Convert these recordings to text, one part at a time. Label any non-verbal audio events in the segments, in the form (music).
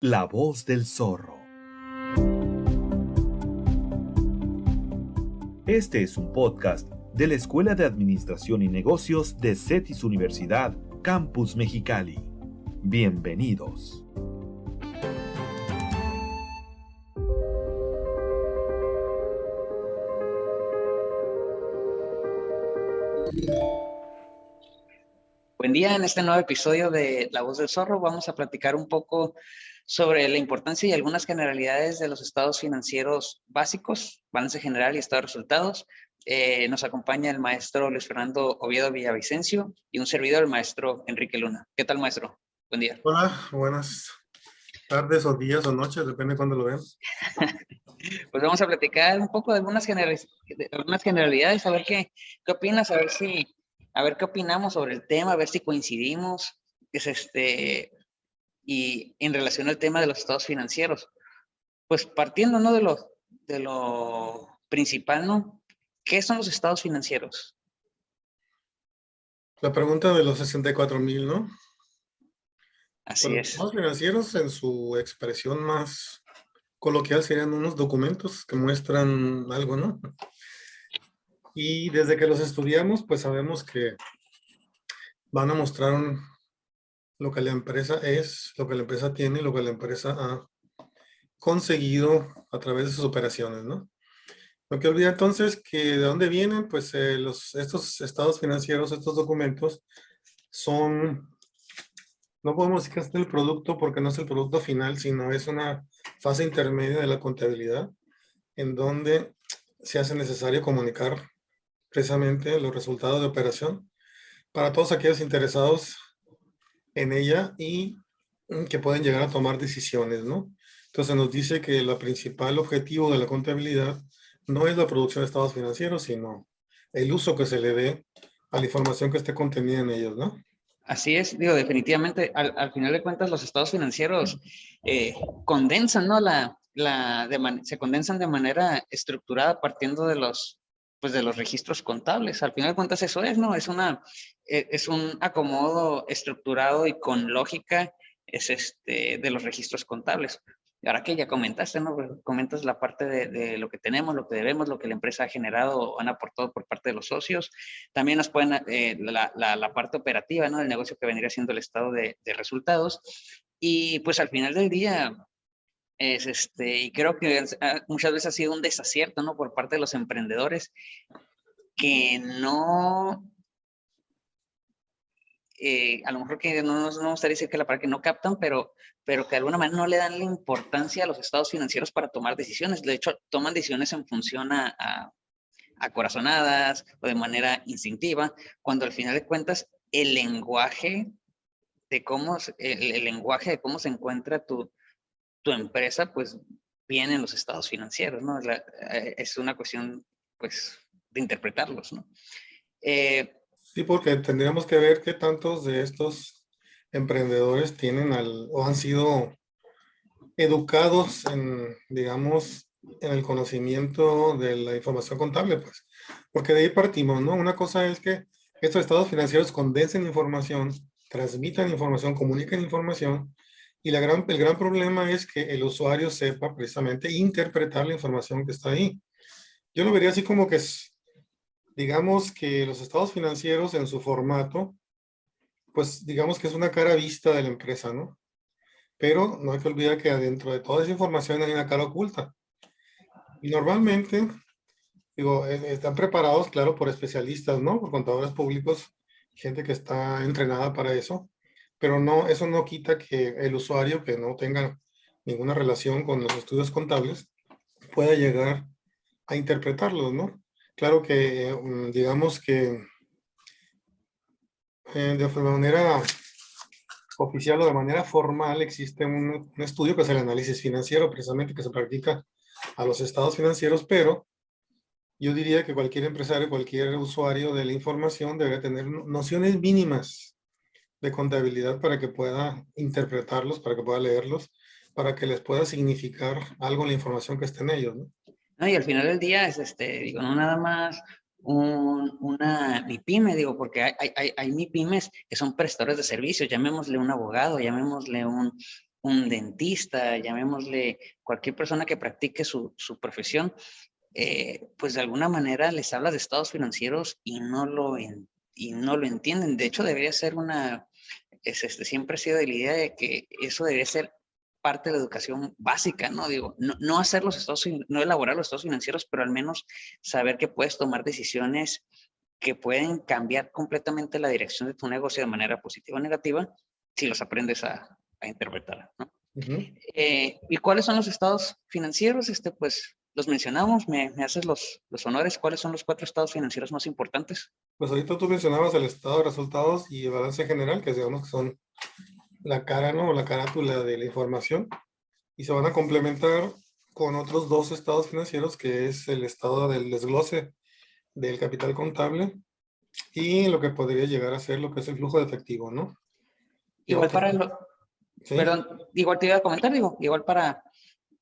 La voz del zorro. Este es un podcast de la Escuela de Administración y Negocios de CETIS Universidad, Campus Mexicali. Bienvenidos. Buen día, en este nuevo episodio de La Voz del Zorro vamos a platicar un poco sobre la importancia y algunas generalidades de los estados financieros básicos, balance general y estado de resultados. Eh, nos acompaña el maestro Luis Fernando Oviedo Villavicencio y un servidor, el maestro Enrique Luna. ¿Qué tal, maestro? Buen día. Hola, buenas tardes o días o noches, depende de cuándo lo vean. (laughs) pues vamos a platicar un poco de algunas, generalidades, a ver qué, qué opinas, a ver si a ver qué opinamos sobre el tema, a ver si coincidimos. Es este, y en relación al tema de los estados financieros. Pues partiendo ¿no? de, lo, de lo principal, ¿no? ¿Qué son los estados financieros? La pregunta de los 64 mil, ¿no? Así es. Los estados financieros en su expresión más coloquial serían unos documentos que muestran algo, ¿no? Y desde que los estudiamos, pues sabemos que van a mostrar lo que la empresa es, lo que la empresa tiene, lo que la empresa ha conseguido a través de sus operaciones, ¿no? Lo que olvida entonces que de dónde vienen, pues eh, estos estados financieros, estos documentos, son, no podemos decir que es el producto porque no es el producto final, sino es una fase intermedia de la contabilidad, en donde se hace necesario comunicar precisamente los resultados de operación para todos aquellos interesados en ella y que pueden llegar a tomar decisiones, ¿no? Entonces nos dice que el principal objetivo de la contabilidad no es la producción de estados financieros, sino el uso que se le dé a la información que esté contenida en ellos, ¿no? Así es, digo, definitivamente, al, final de cuentas, los estados financieros eh, condensan, ¿no? La, la se condensan de manera estructurada partiendo de los pues de los registros contables. Al final de cuentas eso es, ¿no? Es una, e, es un acomodo estructurado y con lógica es este, de los registros contables. Y ahora que ya comentaste, ¿no? Pues, comentas la parte de, lo que tenemos, lo que debemos, lo que la empresa ha generado o han aportado por parte de los socios. También nos pueden, eh, la, la, parte operativa, ¿no? Del negocio que vendría siendo el estado de, de resultados. Y pues al final del día, es este, y creo que ah, muchas veces ha sido un desacierto, ¿no? Por parte de los emprendedores que no, eh, a lo mejor que no nos no gustaría decir que la para que no captan, pero, pero que de alguna manera no le dan la importancia a los estados financieros para tomar decisiones. De hecho, toman decisiones en función a, a, corazonadas o de manera instintiva, cuando al final de cuentas el lenguaje de cómo, el lenguaje de cómo se encuentra tu, tu empresa pues viene en los estados financieros, ¿no? Eh, es, una cuestión pues de interpretarlos, ¿no? Eh, sí, porque tendríamos que ver qué tantos de estos emprendedores tienen al, o han sido educados en, digamos, en el conocimiento de la información contable, pues. Porque de ahí partimos, ¿no? Una cosa es que estos estados financieros condensen información, transmitan información, comunican información, y la gran, el gran problema es que el usuario sepa precisamente interpretar la información que está ahí. Yo lo vería así como que digamos que los estados financieros en su formato, pues digamos que es una cara vista de la empresa, ¿no? Pero no hay que olvidar que adentro de toda esa información hay una cara oculta. Y normalmente, digo, e, están preparados, claro, por especialistas, ¿no? Por contadores públicos, gente que está entrenada para eso pero no, eso no quita que el usuario que no tenga ninguna relación con los estudios contables pueda llegar a interpretarlos, ¿no? Claro que, mm, digamos que eh, de manera oficial o de manera formal existe un, un, estudio que es el análisis financiero, precisamente que se practica a los estados financieros, pero yo diría que cualquier empresario, cualquier usuario de la información debe tener nociones mínimas de contabilidad para que pueda interpretarlos, para que pueda leerlos, para que les pueda significar algo la información que esté en ellos, ¿no? y al final del día es, este, digo, no nada más un, una MIPYME, digo, porque hay, hay, hay MIPYMES que son prestadores de servicios, llamémosle un abogado, llamémosle un, un dentista, llamémosle cualquier persona que practique su, su profesión, eh, pues de alguna manera les habla de estados financieros y no lo, y no lo entienden. De hecho, debería ser una, es, este, siempre ha sido de la idea de que eso debería ser parte de la educación básica, ¿no? Digo, no, no hacer los estados, no elaborar los estados financieros, pero al menos saber que puedes tomar decisiones que pueden cambiar completamente la dirección de tu negocio de manera positiva o negativa si los aprendes a, a interpretar, ¿no? Eh, ¿Y cuáles son los estados financieros? Este, pues los mencionamos, me, me haces los, los, honores. ¿Cuáles son los cuatro estados financieros más importantes? Pues ahorita tú mencionabas el estado de resultados y el balance general, que digamos que son la cara, ¿no? La carátula de la información. Y se van a complementar con otros dos estados financieros, que es el estado del desglose del capital contable y lo que podría llegar a ser lo que es el flujo de efectivo, ¿no? Igual para el, Perdón, igual te iba a comentar, digo, igual para,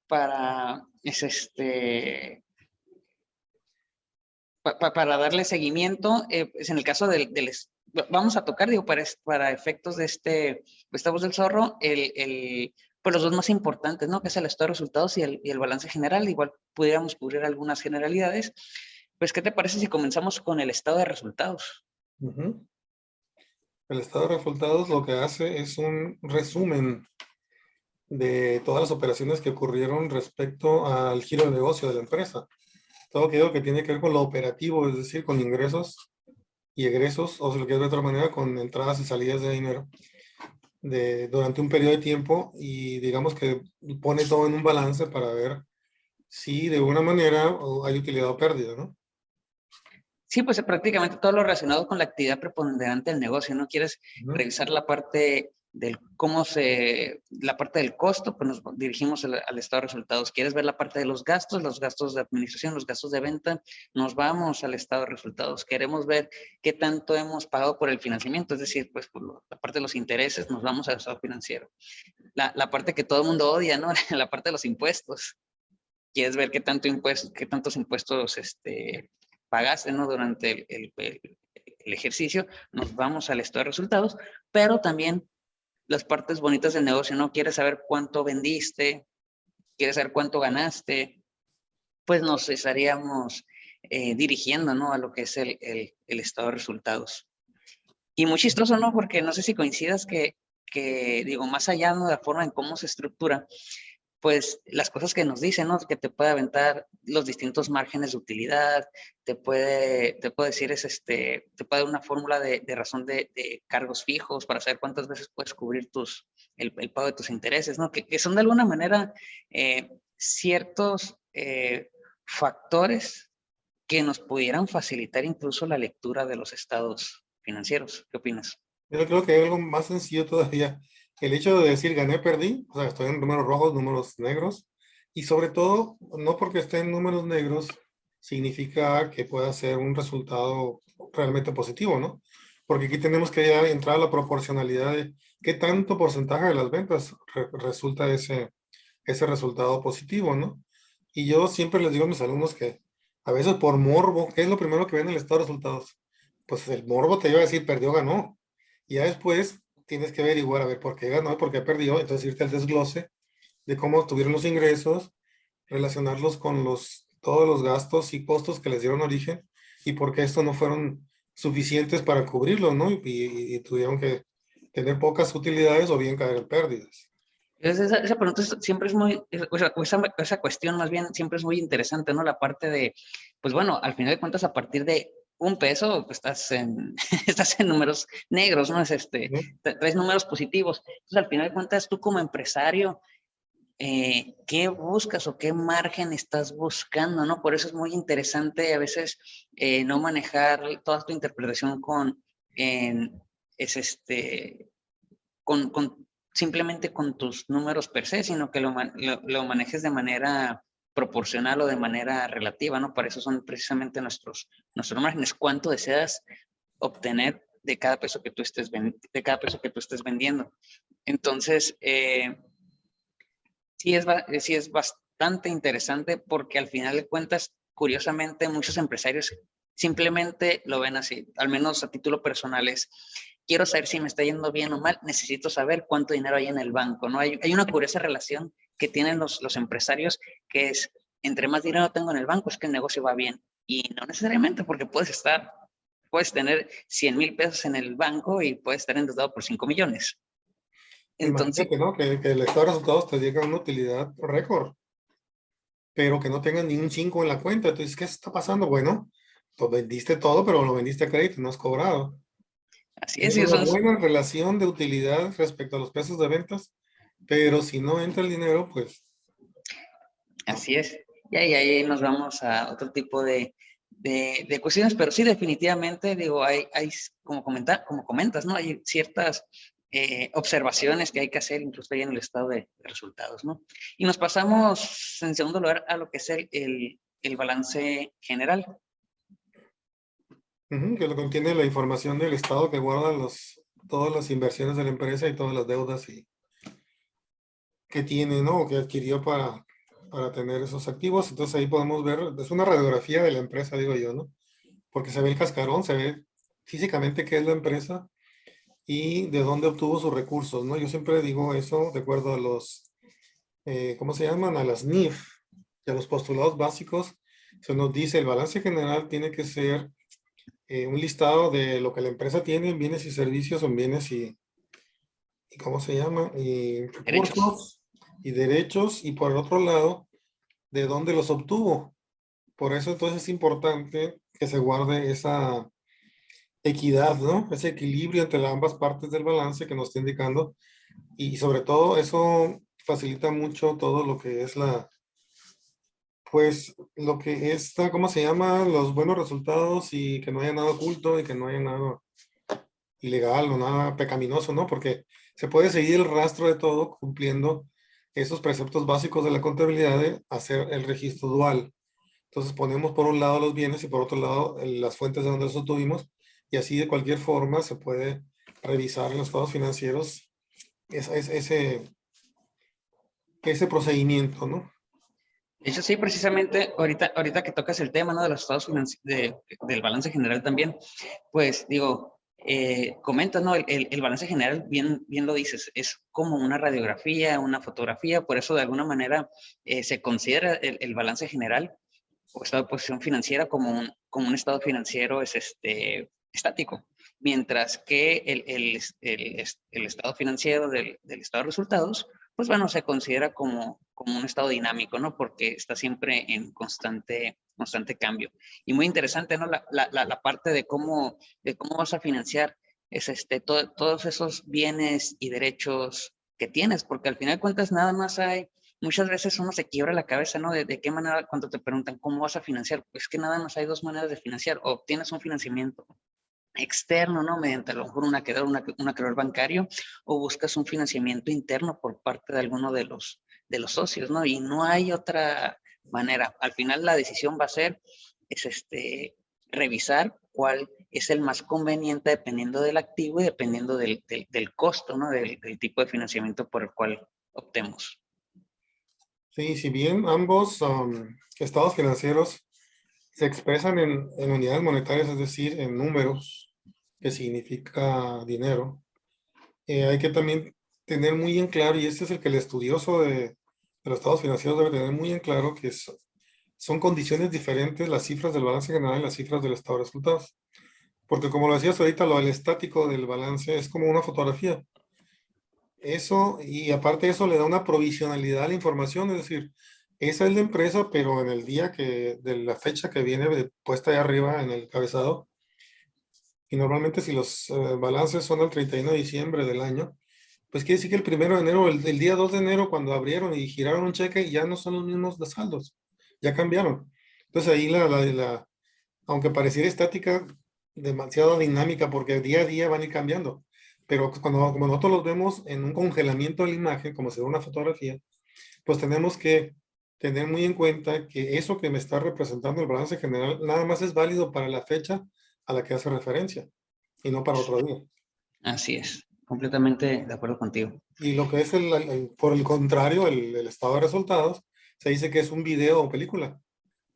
para, es este, para darle seguimiento, eh, pues en el caso del, del, vamos a tocar, digo, para, para efectos de este, estamos del zorro, el, el, pues los dos más importantes, ¿no? Que es el estado de resultados y el, y el balance general, igual pudiéramos cubrir algunas generalidades. Pues, ¿qué te parece si comenzamos con el estado de resultados? El estado de resultados lo que hace es un resumen de todas las operaciones que ocurrieron respecto al giro de negocio de la empresa. Todo aquello que tiene que ver con lo operativo, es decir, con ingresos y egresos, o si lo quieres de otra manera, con entradas y salidas de dinero de, durante un periodo de tiempo y digamos que pone todo en un balance para ver si de alguna manera hay utilidad o pérdida, ¿no? Sí, pues prácticamente todo lo relacionado con la actividad preponderante del negocio, ¿no? Quieres revisar la parte del cómo se, la parte del costo, pues nos dirigimos al, estado de resultados. Quieres ver la parte de los gastos, los gastos de administración, los gastos de venta, nos vamos al estado de resultados. Queremos ver qué tanto hemos pagado por el financiamiento, es decir, pues por la parte de los intereses, nos vamos al estado financiero. La, la parte que todo el mundo odia, ¿no? (laughs) la parte de los impuestos. Quieres ver qué tanto impuestos, qué tantos impuestos este, pagaste ¿no? durante el, el, el, ejercicio, nos vamos al estado de resultados, pero también las partes bonitas del negocio, ¿no? Quieres saber cuánto vendiste, quieres saber cuánto ganaste, pues nos estaríamos eh, dirigiendo, ¿no? A lo que es el, el, el, estado de resultados. Y muy chistoso, ¿no? Porque no sé si coincidas que, que digo, más allá de la forma en cómo se estructura, pues las cosas que nos dicen, ¿no? Que te puede aventar los distintos márgenes de utilidad, te puede, te puede decir, es este, te puede dar una fórmula de, razón de, cargos fijos para saber cuántas veces puedes cubrir tus, el, pago de tus intereses, ¿no? Que, que son de alguna manera eh, ciertos eh, factores que nos pudieran facilitar incluso la lectura de los estados financieros. ¿Qué opinas? Yo creo que hay algo más sencillo todavía el hecho de decir gané, perdí, o sea, estoy en números rojos, números negros, y sobre todo, no porque esté en números negros, significa que pueda ser un resultado realmente positivo, ¿no? Porque aquí tenemos que ya entrar a la proporcionalidad de qué tanto porcentaje de las ventas re resulta ese, ese resultado positivo, ¿no? Y yo siempre les digo a mis alumnos que a veces por morbo, ¿qué es lo primero que ven en el estado de resultados? Pues el morbo te iba a decir perdió, ganó. Y ya después tienes que averiguar a ver por qué ganó, por qué perdió, entonces irte al desglose de cómo tuvieron los ingresos, relacionarlos con los, todos los gastos y costos que les dieron origen y por qué estos no fueron suficientes para cubrirlo, ¿no? Y, y, y, tuvieron que tener pocas utilidades o bien caer en pérdidas. Esa, esa pregunta siempre es muy, esa, esa, esa cuestión más bien siempre es muy interesante, ¿no? La parte de, pues bueno, al final de cuentas, a partir de un peso, pues, estás en, (laughs) estás en números negros, ¿no? Es este, tres números positivos. Entonces, al final de cuentas, tú como empresario, eh, ¿qué buscas o qué margen estás buscando, no? Por eso es muy interesante a veces eh, no manejar toda tu interpretación con, en, es este, con, con, simplemente con tus números per se, sino que lo, lo, lo manejes de manera proporcional o de manera relativa, ¿no? Para eso son precisamente nuestros, nuestros márgenes. ¿Cuánto deseas obtener de cada peso que tú estés, de cada peso que tú estés vendiendo? Entonces, eh, sí, es, sí es bastante interesante porque al final de cuentas, curiosamente, muchos empresarios simplemente lo ven así, al menos a título personal es, quiero saber si me está yendo bien o mal, necesito saber cuánto dinero hay en el banco, ¿no? Hay, hay una curiosa relación que tienen los, los empresarios que es, entre más dinero tengo en el banco, es que el negocio va bien. Y no necesariamente, porque puedes estar, puedes tener 100 mil pesos en el banco y puedes estar endeudado por 5 millones. Entonces, que, no, que, que el estado de resultados te llega una utilidad récord, pero que no tengan ni un 5 en la cuenta. Entonces, ¿qué está pasando? Bueno, pues vendiste todo, pero lo vendiste a crédito, no has cobrado. Así es. Es una buena relación de utilidad respecto a los precios de ventas, pero si no entra el dinero, pues... Así es. Y ahí, ahí nos vamos a otro tipo de, de, de, cuestiones, pero sí, definitivamente, digo, hay, hay como, comentar, como comentas, ¿no? Hay ciertas eh, observaciones que hay que hacer incluso ahí en el estado de, de, resultados, ¿no? Y nos pasamos, en segundo lugar, a lo que es el, el, el balance general. Uh -huh, que lo contiene la información del estado que guarda los, todas las inversiones de la empresa y todas las deudas y, que tiene, ¿no? Que adquirió para, para tener esos activos. Entonces ahí podemos ver, es una radiografía de la empresa, digo yo, ¿no? Porque se ve el cascarón, se ve físicamente qué es la empresa y de dónde obtuvo sus recursos, ¿no? Yo siempre digo eso de acuerdo a los, eh, ¿cómo se llaman? A las NIF, a los postulados básicos. Se nos dice el balance general tiene que ser eh, un listado de lo que la empresa tiene en bienes y servicios o en bienes y, y ¿cómo se llama? Y recursos derechos. Y derechos y por el otro lado, de dónde los obtuvo. Por eso entonces es importante que se guarde esa equidad, ¿no? Ese equilibrio entre ambas partes del balance que nos está indicando y sobre todo eso facilita mucho todo lo que es la, pues lo que está, ¿cómo se llama? Los buenos resultados y que no haya nada oculto y que no haya nada ilegal o nada pecaminoso, ¿no? Porque se puede seguir el rastro de todo cumpliendo esos preceptos básicos de la contabilidad de hacer el registro dual. Entonces ponemos por un lado los bienes y por otro lado las fuentes de donde los obtuvimos y así de cualquier forma se puede revisar en los estados financieros ese, ese, ese procedimiento, ¿no? Eso sí, precisamente, ahorita, ahorita que tocas el tema ¿no? de los estados de, del balance general también, pues digo, eh, comenta, ¿no? El, el, balance general, bien, bien lo dices, es como una radiografía, una fotografía, por eso de alguna manera eh, se considera el, el, balance general o estado de posición financiera como un, como un estado financiero es este, estático, mientras que el estado financiero del, del estado de resultados pues bueno, se considera como, como un estado dinámico, ¿no? Porque está siempre en constante, constante cambio. Y muy interesante, ¿no? La, la, parte de cómo, de cómo vas a financiar es este, to, todos esos bienes y derechos que tienes, porque al final de cuentas nada más hay, muchas veces uno se quiebra la cabeza, ¿no? De, de qué manera, cuando te preguntan cómo vas a financiar, pues que nada más hay dos maneras de financiar, o obtienes un financiamiento externo, ¿no? Mediante a lo mejor un acreedor, una, un acreedor bancario, o buscas un financiamiento interno por parte de alguno de los, de los socios, ¿no? Y no hay otra manera. Al final la decisión va a ser, es este, revisar cuál es el más conveniente dependiendo del activo y dependiendo del, del, del costo, ¿no? Del, del, tipo de financiamiento por el cual optemos. Sí, si bien ambos um, estados financieros se expresan en, en unidades monetarias, es decir, en números, que significa dinero, eh, hay que también tener muy en claro, y este es el que el estudioso de, los estados financieros debe tener muy en claro, que son condiciones diferentes las cifras del balance general y las cifras del estado de resultados. Porque como lo decías ahorita, lo del estático del balance es como una fotografía. Eso, y aparte eso, le da una provisionalidad a la información, es decir, esa es la empresa, pero en el día que, de la fecha que viene puesta ahí arriba en el cabezado, y normalmente si los uh, balances son el 31 de diciembre del año, pues quiere decir que el primero de enero, el, el, día 2 de enero, cuando abrieron y giraron un cheque, ya no son los mismos de saldos, ya cambiaron. Entonces ahí la, la, la aunque pareciera estática, demasiado dinámica porque día a día van a ir cambiando. Pero cuando como nosotros los vemos en un congelamiento de la imagen, como se ve una fotografía, pues tenemos que tener muy en cuenta que eso que me está representando el balance general nada más es válido para la fecha a la que hace referencia y no para otro día. Así es, completamente de acuerdo contigo. Y lo que es, el, el por el contrario, el, el, estado de resultados, se dice que es un video o película,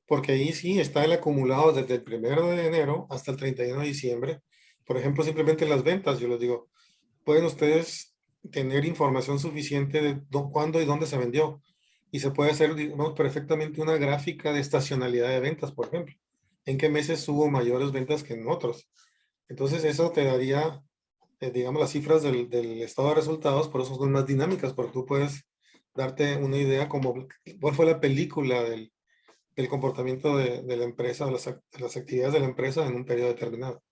porque ahí sí está el acumulado desde el primero de enero hasta el 31 de diciembre, Por ejemplo, simplemente las ventas, yo les digo, pueden ustedes tener información suficiente de cuándo y dónde se vendió. Y se puede hacer digamos, perfectamente una gráfica de estacionalidad de ventas, por ejemplo. En qué meses hubo mayores ventas que en otros. Entonces eso te daría, eh, digamos, las cifras del, estado de resultados, por eso son más dinámicas, porque tú puedes darte una idea como cuál fue la película del, comportamiento de, la empresa, de las, de las actividades de la empresa en un periodo determinado.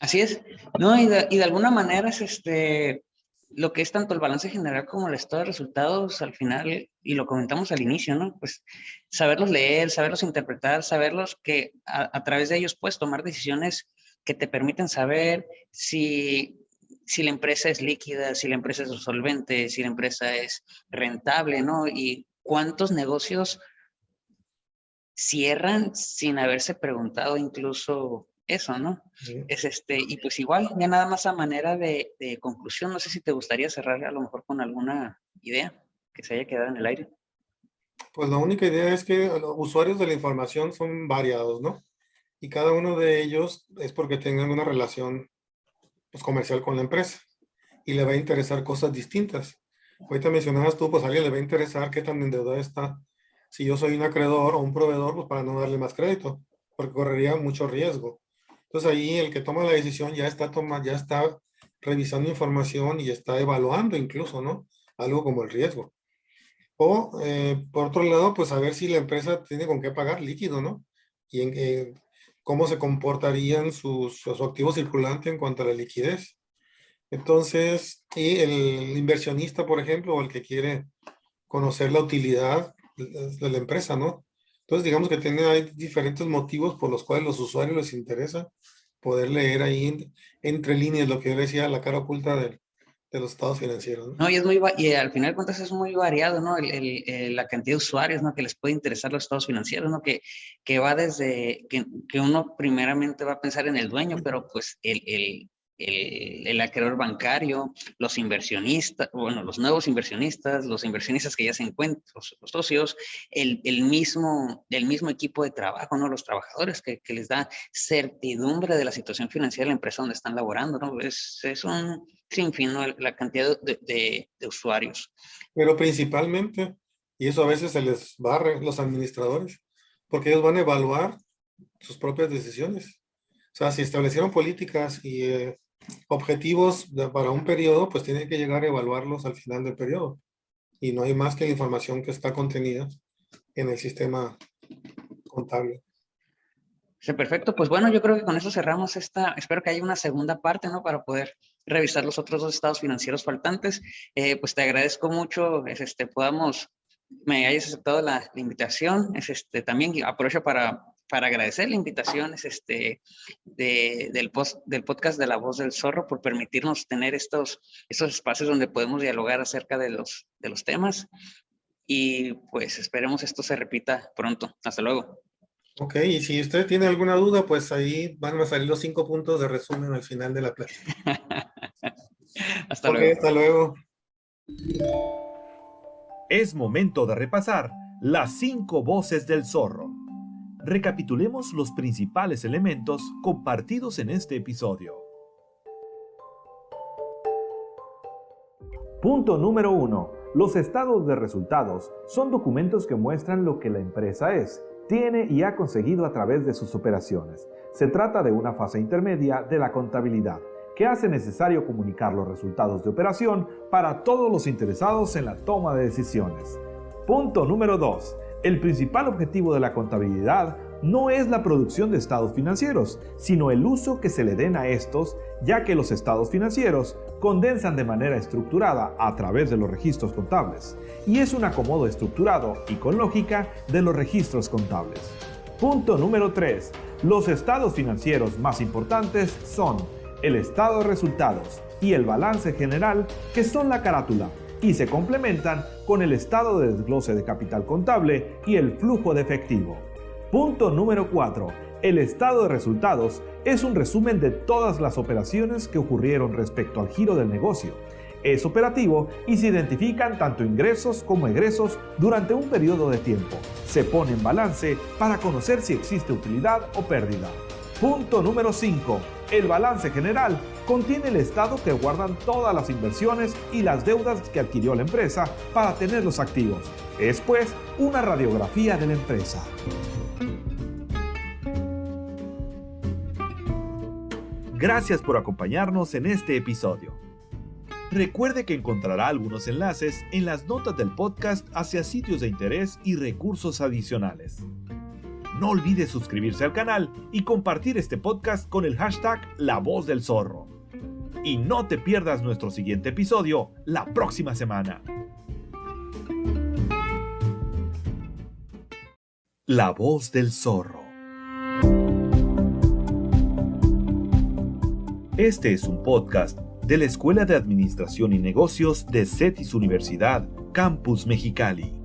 Así es, ¿no? Y de, alguna manera es este, lo que es tanto el balance general como el estado de resultados al final, y lo comentamos al inicio, ¿no? Pues saberlos leer, saberlos interpretar, saberlos que a, través de ellos puedes tomar decisiones que te permiten saber si, si la empresa es líquida, si la empresa es solvente, si la empresa es rentable, ¿no? Y cuántos negocios cierran sin haberse preguntado incluso eso, ¿no? Es este, y pues igual, ya nada más a manera de, de, conclusión, no sé si te gustaría cerrar a lo mejor con alguna idea que se haya quedado en el aire. Pues la única idea es que los usuarios de la información son variados, ¿no? Y cada uno de ellos es porque tengan una relación pues, comercial con la empresa y le va a interesar cosas distintas. Ahorita mencionabas tú, pues a alguien le va a interesar qué tan endeudado está. Si yo soy un acreedor o un proveedor, pues para no darle más crédito, porque correría mucho riesgo. Entonces ahí el que toma la decisión ya está, toma, ya está revisando información y está evaluando incluso, ¿no? Algo como el riesgo. O eh, por otro lado, pues a ver si la empresa tiene con qué pagar líquido, ¿no? Y en, eh, cómo se comportarían sus, sus activos circulantes en cuanto a la liquidez. Entonces, y el inversionista, por ejemplo, o el que quiere conocer la utilidad de la empresa, ¿no? Entonces, digamos que tiene hay diferentes motivos por los cuales los usuarios les interesa poder leer ahí entre líneas lo que yo decía, la cara oculta de, los estados financieros. ¿no? y es muy, y al final de cuentas es muy variado, ¿no? El, la cantidad de usuarios, ¿no? Que les puede interesar los estados financieros, ¿no? Que, que va desde, que uno primeramente va a pensar en el dueño, pero pues el, el el, acreedor bancario, los inversionistas, bueno, los nuevos inversionistas, los inversionistas que ya se encuentran, los, los socios, el, el, mismo, el mismo equipo de trabajo, ¿no? Los trabajadores que, que, les da certidumbre de la situación financiera de la empresa donde están laborando, ¿no? Es, es un sinfín, ¿no? La cantidad de, de, de usuarios. Pero principalmente, y eso a veces se les barre los administradores, porque ellos van a evaluar sus propias decisiones. O sea, si establecieron políticas y eh, objetivos para un periodo, pues tienen que llegar a evaluarlos al final del periodo. Y no hay más que la información que está contenida en el sistema contable. Sí, perfecto. Pues bueno, yo creo que con eso cerramos esta, espero que haya una segunda parte, ¿no? Para poder revisar los otros dos estados financieros faltantes. Eh, pues te agradezco mucho, es este, podamos, me hayas aceptado la, la invitación. Es este, también aprovecho para para agradecer la invitación es este, de, del, post, del podcast de La Voz del Zorro por permitirnos tener estos, estos espacios donde podemos dialogar acerca de los, de los temas. Y pues esperemos esto se repita pronto. Hasta luego. Ok, y si usted tiene alguna duda, pues ahí van a salir los cinco puntos de resumen al final de la clase. (laughs) hasta okay, luego. Hasta luego. Es momento de repasar las cinco voces del zorro recapitulemos los principales elementos compartidos en este episodio. Punto número 1. Los estados de resultados son documentos que muestran lo que la empresa es, tiene y ha conseguido a través de sus operaciones. Se trata de una fase intermedia de la contabilidad que hace necesario comunicar los resultados de operación para todos los interesados en la toma de decisiones. Punto número 2 el principal objetivo de la contabilidad no es la producción de estados financieros, sino el uso que se le den a estos, ya que los estados financieros condensan de manera estructurada a través de los registros contables, y es un acomodo estructurado y con lógica de los registros contables. Punto número 3. Los estados financieros más importantes son el estado de resultados y el balance general, que son la carátula, y se complementan con el estado de desglose de capital contable y el flujo de efectivo. Punto número 4. El estado de resultados es un resumen de todas las operaciones que ocurrieron respecto al giro del negocio. Es operativo y se identifican tanto ingresos como egresos durante un periodo de tiempo. Se pone en balance para conocer si existe utilidad o pérdida. Punto número 5. El balance general contiene el estado que guardan todas las inversiones y las deudas que adquirió la empresa para tener los activos. Es pues una radiografía de la empresa. Gracias por acompañarnos en este episodio. Recuerde que encontrará algunos enlaces en las notas del podcast hacia sitios de interés y recursos adicionales. No olvide suscribirse al canal y compartir este podcast con el hashtag La Voz del Zorro. Y no te pierdas nuestro siguiente episodio la próxima semana. La Voz del Zorro. Este es un podcast de la Escuela de Administración y Negocios de CETIS Universidad, Campus Mexicali.